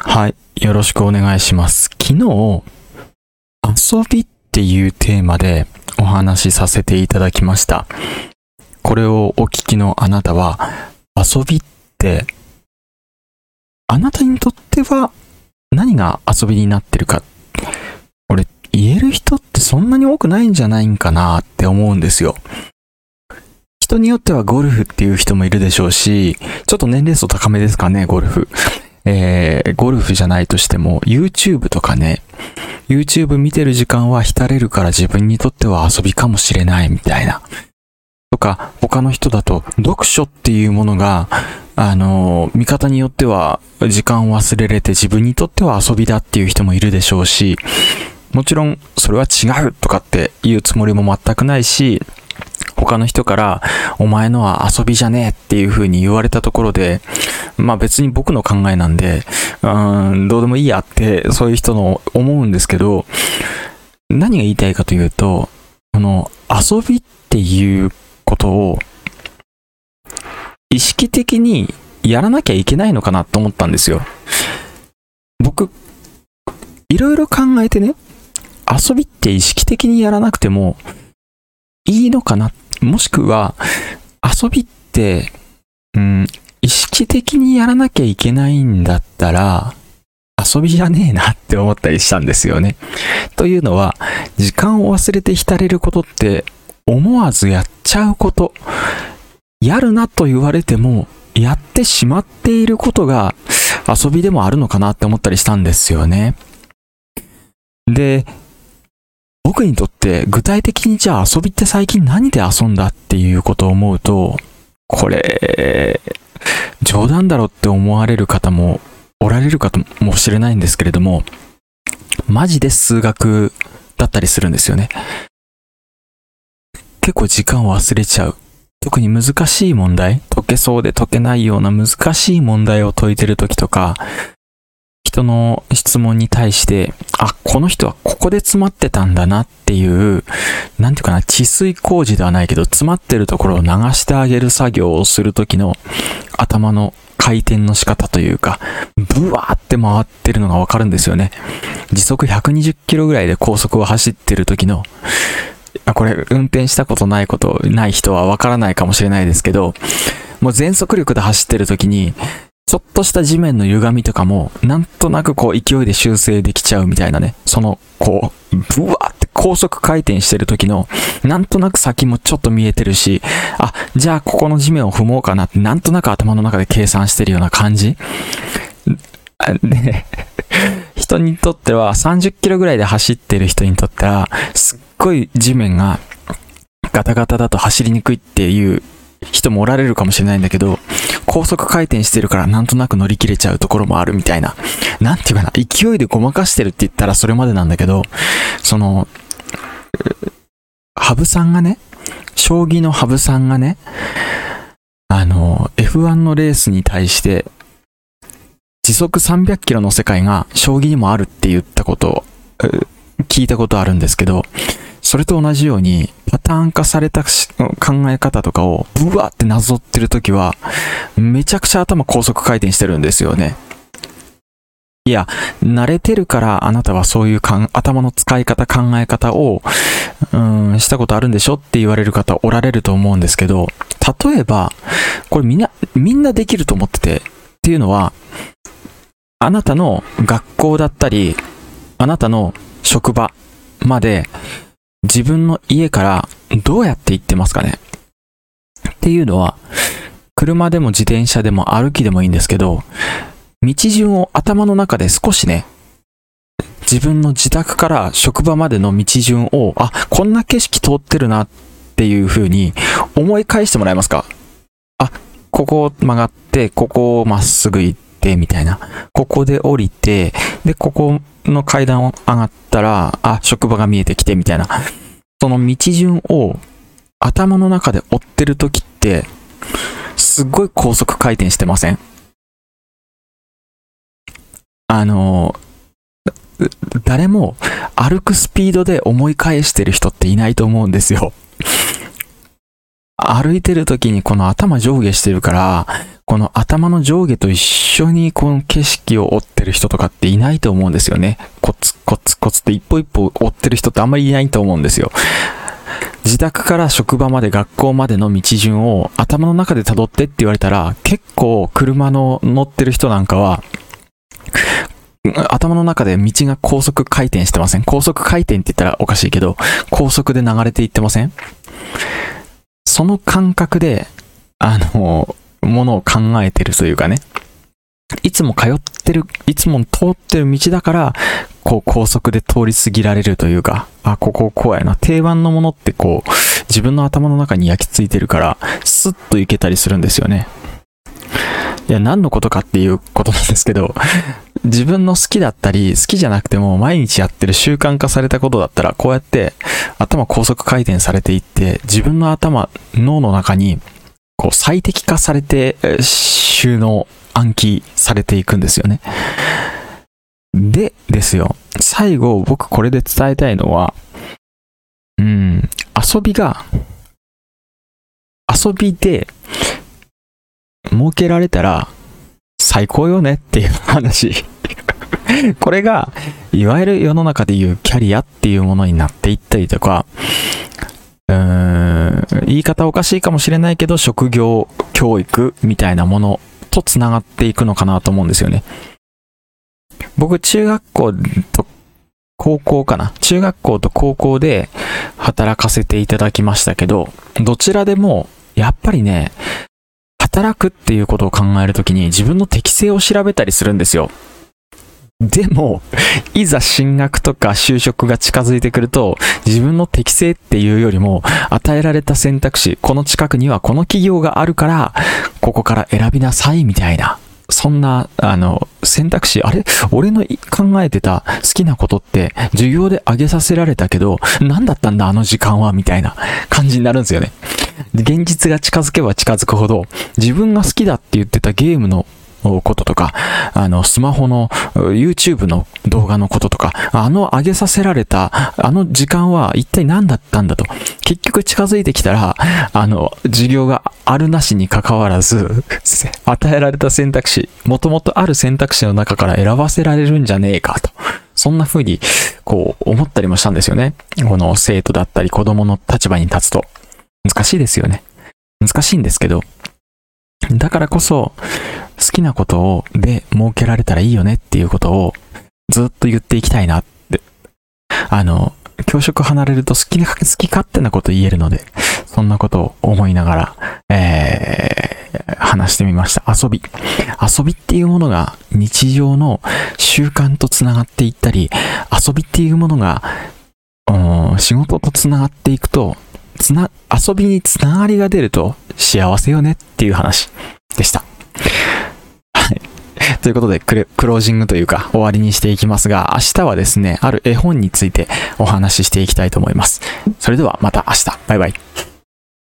はい。よろしくお願いします。昨日、遊びっていうテーマでお話しさせていただきました。これをお聞きのあなたは、遊びって、あなたにとっては何が遊びになってるか、これ言える人ってそんなに多くないんじゃないんかなって思うんですよ。人によってはゴルフっていう人もいるでしょうし、ちょっと年齢層高めですかね、ゴルフ。えー、ゴルフじゃないとしても、YouTube とかね、YouTube 見てる時間は浸れるから自分にとっては遊びかもしれないみたいな。とか、他の人だと、読書っていうものが、あの見方によっては時間を忘れれて自分にとっては遊びだっていう人もいるでしょうし、もちろんそれは違うとかっていうつもりも全くないし、他の人から、お前のは遊びじゃねえっていう風に言われたところで、まあ別に僕の考えなんで、うん、どうでもいいやって、そういう人の思うんですけど、何が言いたいかというと、この遊びっていうことを、意識的にやらなきゃいけないのかなと思ったんですよ。僕、いろいろ考えてね、遊びって意識的にやらなくてもいいのかなもしくは、遊びって、うん、意識的にやらなきゃいけないんだったら、遊びじゃねえなって思ったりしたんですよね。というのは、時間を忘れて浸れることって、思わずやっちゃうこと。やるなと言われても、やってしまっていることが遊びでもあるのかなって思ったりしたんですよね。で、僕にとって具体的にじゃあ遊びって最近何で遊んだっていうことを思うと、これ、冗談だろって思われる方もおられるかもしれないんですけれども、マジで数学だったりするんですよね。結構時間を忘れちゃう。特に難しい問題、解けそうで解けないような難しい問題を解いてるときとか、人の質問に対して、あ、この人はここで詰まってたんだなっていう、なんていうかな、治水工事ではないけど、詰まってるところを流してあげる作業をするときの頭の回転の仕方というか、ブワーって回ってるのがわかるんですよね。時速120キロぐらいで高速を走ってる時の、これ運転したことないことない人はわからないかもしれないですけど、もう全速力で走ってる時に、ちょっとした地面の歪みとかも、なんとなくこう勢いで修正できちゃうみたいなね。その、こう、ブワーって高速回転してる時の、なんとなく先もちょっと見えてるし、あ、じゃあここの地面を踏もうかなって、なんとなく頭の中で計算してるような感じ。人にとっては30キロぐらいで走ってる人にとっては、すっごい地面がガタガタだと走りにくいっていう人もおられるかもしれないんだけど、高速回転してるからなんとなく乗り切れちゃうところもあるみたいな。なんていうかな、勢いでごまかしてるって言ったらそれまでなんだけど、その、羽生さんがね、将棋の羽生さんがね、あの、F1 のレースに対して、時速300キロの世界が将棋にもあるって言ったことを、聞いたことあるんですけど、それと同じように、パターン化された考え方とかを、ブワーってなぞってるときは、めちゃくちゃ頭高速回転してるんですよね。いや、慣れてるからあなたはそういうかん頭の使い方、考え方を、うん、したことあるんでしょって言われる方おられると思うんですけど、例えば、これみんな、みんなできると思ってて、っていうのは、あなたの学校だったり、あなたの職場まで、自分の家からどうやって行ってますかね？っていうのは、車でも自転車でも歩きでもいいんですけど、道順を頭の中で少しね、自分の自宅から職場までの道順を、あ、こんな景色通ってるなっていう風に思い返してもらえますか？あ、ここを曲がって、ここをまっすぐ行って、みたいな。ここで降りて、で、ここの階段を上がってたら、あ、職場が見えてきて、みたいな。その道順を頭の中で追ってる時って、すっごい高速回転してません？あの、誰も歩くスピードで思い返してる人っていないと思うんですよ。歩いてる時にこの頭上下してるから、この頭の上下と一緒にこの景色を追ってる人とかっていないと思うんですよね。コツコツコツって一歩一歩追ってる人ってあんまりいないと思うんですよ。自宅から職場まで学校までの道順を頭の中で辿ってって言われたら、結構車の乗ってる人なんかは、頭の中で道が高速回転してません高速回転って言ったらおかしいけど、高速で流れていってません？その感覚で、あの、ものを考えてるというかね、いつも通ってる、いつも通ってる道だから、こう高速で通り過ぎられるというか、あ、こここうやな。定番のものってこう、自分の頭の中に焼き付いてるから、スッといけたりするんですよね。いや、何のことかっていうことなんですけど、自分の好きだったり、好きじゃなくても毎日やってる習慣化されたことだったら、こうやって頭高速回転されていって、自分の頭、脳の中に、こう最適化されて、収納、暗記されていくんですよね。で、ですよ。最後、僕これで伝えたいのは、うん、遊びが、遊びで、設けられたら、最高よねっていう話。これが、いわゆる世の中でいうキャリアっていうものになっていったりとか、うーん、言い方おかしいかもしれないけど、職業教育みたいなものとつながっていくのかなと思うんですよね。僕、中学校と高校かな。中学校と高校で働かせていただきましたけど、どちらでも、やっぱりね、働くっていうことを考えるときに自分の適性を調べたりするんですよ。でも、いざ進学とか就職が近づいてくると、自分の適性っていうよりも、与えられた選択肢、この近くにはこの企業があるから、ここから選びなさいみたいな、そんな、あの、選択肢、あれ？俺の考えてた好きなことって、授業で挙げさせられたけど、何だったんだあの時間はみたいな感じになるんですよね。で現実が近づけば近づくほど、自分が好きだって言ってたゲームのこととか、あの、スマホの、YouTube の動画のこととか、あの上げさせられた、あの時間は一体何だったんだと。結局近づいてきたら、あの、授業があるなしに関わらず、与えられた選択肢、もともとある選択肢の中から選ばせられるんじゃねえかと。そんな風に、こう、思ったりもしたんですよね。この生徒だったり子供の立場に立つと。難しいですよね。難しいんですけど、だからこそ、好きなことを、で、設けられたらいいよねっていうことを、ずっと言っていきたいなって。あの、教職離れると好きな、好き勝手なこと言えるので、そんなことを思いながら、えー、話してみました。遊び。遊びっていうものが日常の習慣とつながっていったり、遊びっていうものが、うん仕事とつながっていくと、つな、遊びにつながりが出ると幸せよねっていう話でした。はい。ということでク、クロージングというか終わりにしていきますが、明日はですね、ある絵本についてお話ししていきたいと思います。それではまた明日。バイバイ。